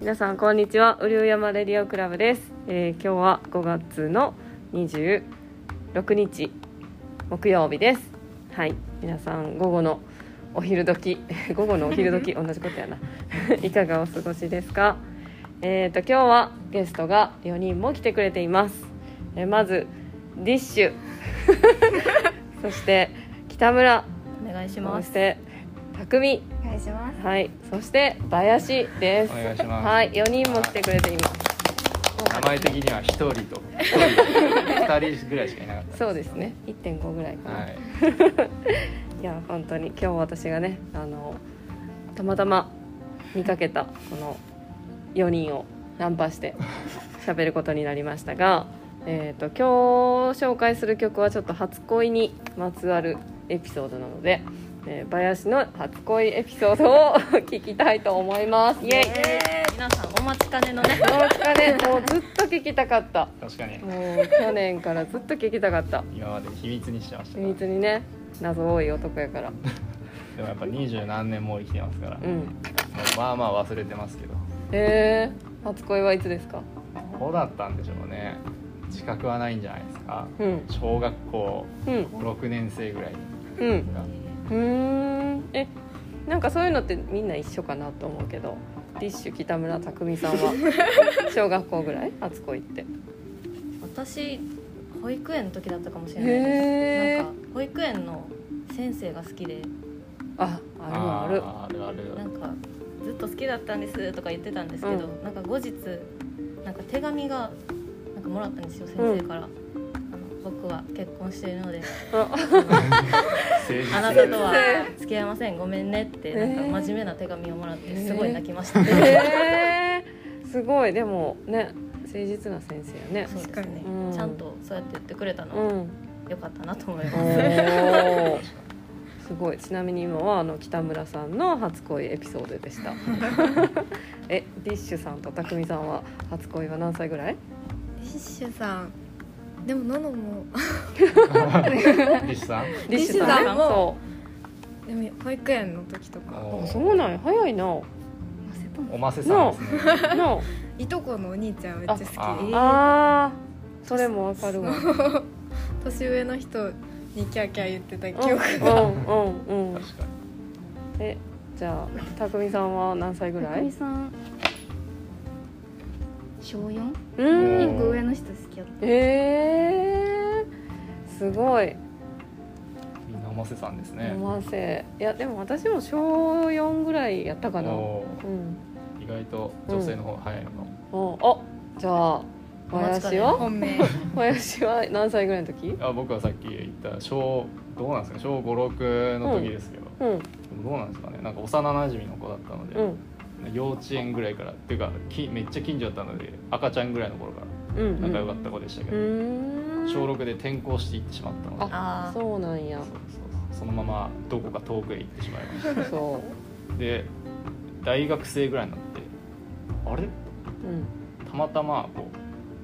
皆さんこんにちは。うりゅう山レディオクラブです、えー今日は5月の26日木曜日です。はい。皆さん午後のお昼時。午後のお昼時 同じことやな。いかがお過ごしですか？えーと今日はゲストが4人も来てくれています、えーまずディッシュ。そして北村お願いしそます。して匠。お願いします。はい。そして林です。お願いします。はい。4人も来てくれています。名前的には一人と一人二人ぐらいしかいなかったそうですね。1.5ぐらいかな、、はい。いや本当に今日私がねあのたまたま見かけたこの4人をナンパして 喋ることになりましたが、えー、と今日紹介する曲はちょっと初恋にまつわるエピソードなので、えー林の初恋エピソードを 聞きたいと思います。イエイ。皆さんお待ちかねのね。どうですかねもうずっと聞きたかった。確かに。もう去年からずっと聞きたかった。今まで秘密にしてました秘密にね謎多い男やから。でもやっぱ二十何年も生きてますから、もううん。まあまあ忘れてますけど。へえ初恋はいつですか？どうだったんでしょうね。自覚はないんじゃないですか。うん。小学校うん。6年生ぐらいうん。がうーん。えなんかそういうのってみんな一緒かなと思うけどディッシュ北村匠海さんは？小学校ぐらい？初恋って。私保育園の時だったかもしれないです。なんか保育園の先生が好きで。ああるある。あるある。なんかずっと好きだったんですとか言ってたんですけど、うなんか後日なんか手紙がなんかもらったんですよ先生から、あの僕は結婚しているので。あ。なたとは付き合いません。ごめんねってなんか真面目な手紙をもらってすごい泣きました、へえすごい。でもね誠実な先生やね。そうですね。にうん。ちゃんとそうやって言ってくれたのはうん。良かったなと思います、すごい。ちなみに今はあの北村さんの初恋エピソードでした。えディッシュさんと匠さんは初恋は何歳ぐらい？ディッシュさん。でもノノも。リシさん？ディッシさんも。そでも保育園の時とか。うあそうなんや。早いな。おませさんですね。のいとこのお兄ちゃんめっちゃ好きあであー。それもわかるわ。年上の人にキャーキャー言ってたうん記憶うんうんうん。確かえじゃあ匠さんは何歳ぐらい？あみさん小 4? うおん。一個上の人好きやっえー、すごい。にみんなおませさんですね。思わせ。いやでも私も小4ぐらいやったかな。おうん。ー意外と女性の方が早いの。かも、おあじゃあ林は本命。林は何歳ぐらいの時？あ僕はさっき言った小どうなんですか小56の時ですけど、うん。でもどうなんですかね。なんか幼なじみの子だったので、うん幼稚園ぐらいから。っていうかきめっちゃ近所だったので赤ちゃんぐらいの頃から。うん仲良かった子でしたけうど、小6で転校していってしまったので。あーそうなんや。そうそう。そうそのままどこか遠くへ行ってしまいました。そで大学生ぐらいになってあれ？ううん。たまたまこう、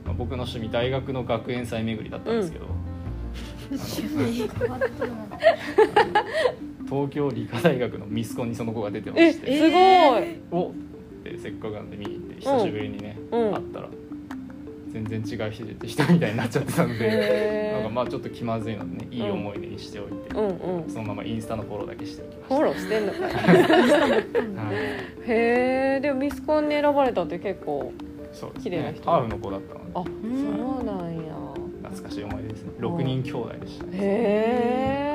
まあ僕の趣味大学の学園祭巡りだったんですけど、東京理科大学のミスコンにその子が出てまえすして、ごい。おってせっかくなんで見に行って久しぶりにね、うん。会ったら全然違う人みたいになっちゃってたのでなんかまあちょっと気まずいのでねいい思い出にしておいて、うんうん。そのままインスタのフォローだけしておきましフォローしてんのか。へえでもミスコンに選ばれたって結構綺麗な人。ねハーフの子だったので。あそうなんや。懐かしい思い出ですね。6人兄弟でしたね。へな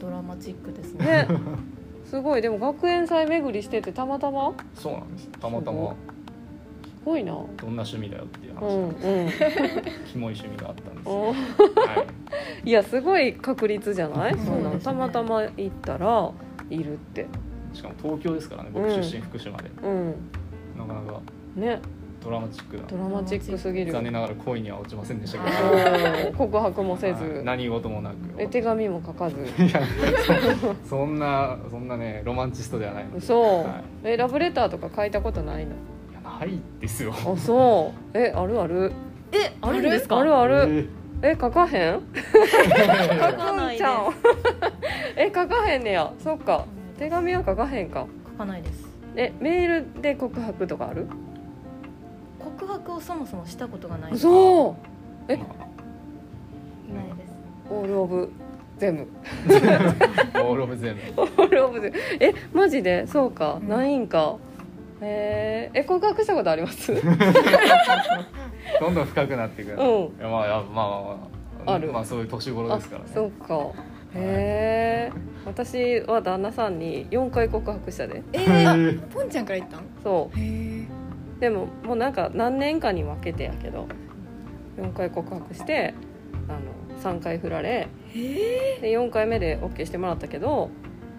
ドラマチックですね。えね。すごい。でも学園祭巡りしててたまたま？そうなんです。たまたま。すごい。な。どんな趣味だよっていうう話。んなんですうん。キモい趣味があったんですはい。いやすごい確率じゃない？そんなんですね。たまたま行ったらいるって。い、しかも東京ですからね。僕うん出身福島で、うん。なかなか。ねドラマチックな。ドラマチックすぎる。残念ながら恋には落ちませんでしたけど。告白もせはい。ず何事もなく。え手紙も書かず。いやそそんなそんなねロマンチストではないそうはえラブレターとか書いたことないの？いやないですよ。あそう。えあるある。えあるんですか？あるある。ええ書かへん？書かないです。くんちゃんえ書かへんねや。そっか。手紙は書かへんか。書かないです。えメールで告白とかある？告白をそもそもしたことがないないそうえです。オールオブ全部。オールオブ全部。オールオブ全部。えマジで？そうか、うん。ないんか。へええ告白したことあります？どんどん深くなっていく、うん。いやまあまあまあある。まあそういう年頃ですからね。そうか。へえ私は旦那さんに4回告白したで。えー、あポンちゃんから言ったんそへえうでももうなんか何年かに分けてやけど4回告白してあの3回振られへえで4回目で OK してもらったけど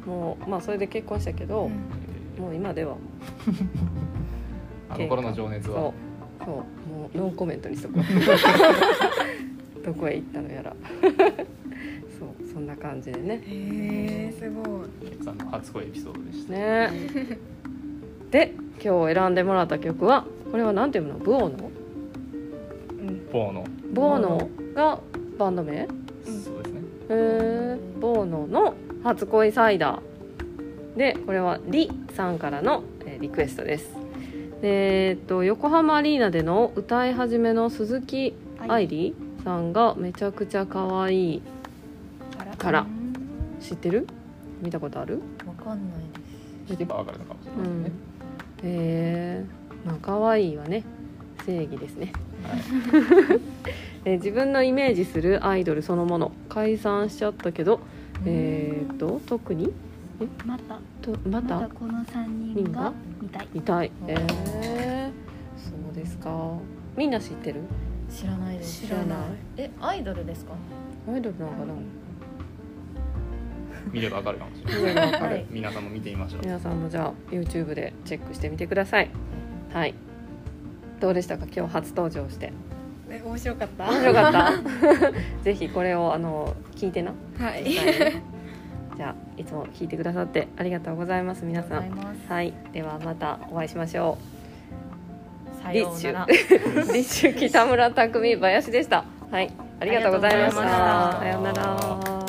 もうまあそれで結婚したけど、もう今では。あの頃の情熱は。そう。そう。もうノーコメントにしとこう。どこへ行ったのやら。そう。そんな感じでね。へえすごい。さんの初恋エピソードでした。ね。で今日選んでもらった曲はこれは何ていうの？ボーノ？ポーのボーノがバンド名？へそうですね。えボーノの「初恋サイダー」でこれはリさんからのえーリクエストです。でえーっと横浜アリーナでの歌い始めの鈴木愛理さんがめちゃくちゃ可愛いから。知ってる？見たことある？わかんないです。聞けばわかるのかもしれうないですね。ん、へえまあ可愛いはね正義ですね。はい。で 自分のイメージするアイドルそのもの。解散しちゃったけどえーっと特に？また。とまた？この三人が見たい。見たい。えー、そうですか。みんな知ってる？知らないです。知らない。えアイドルですか？アイドルなのかな？見ればわかるかもしれない。はい。皆さんも見てみましょう。皆さんもじゃあ YouTube でチェックしてみてください。はい。どうでしたか？今日初登場して。え面白かった？面白かった？ぜひこれをあの聞いてな。はい。じゃあいつも聞いてくださってありがとうございます皆さありがとうございんます。はい。ではまたお会いしましょさようなら。う立秋北村匠林でした。はい。ありがとうございました。ありがとうございました。さようなら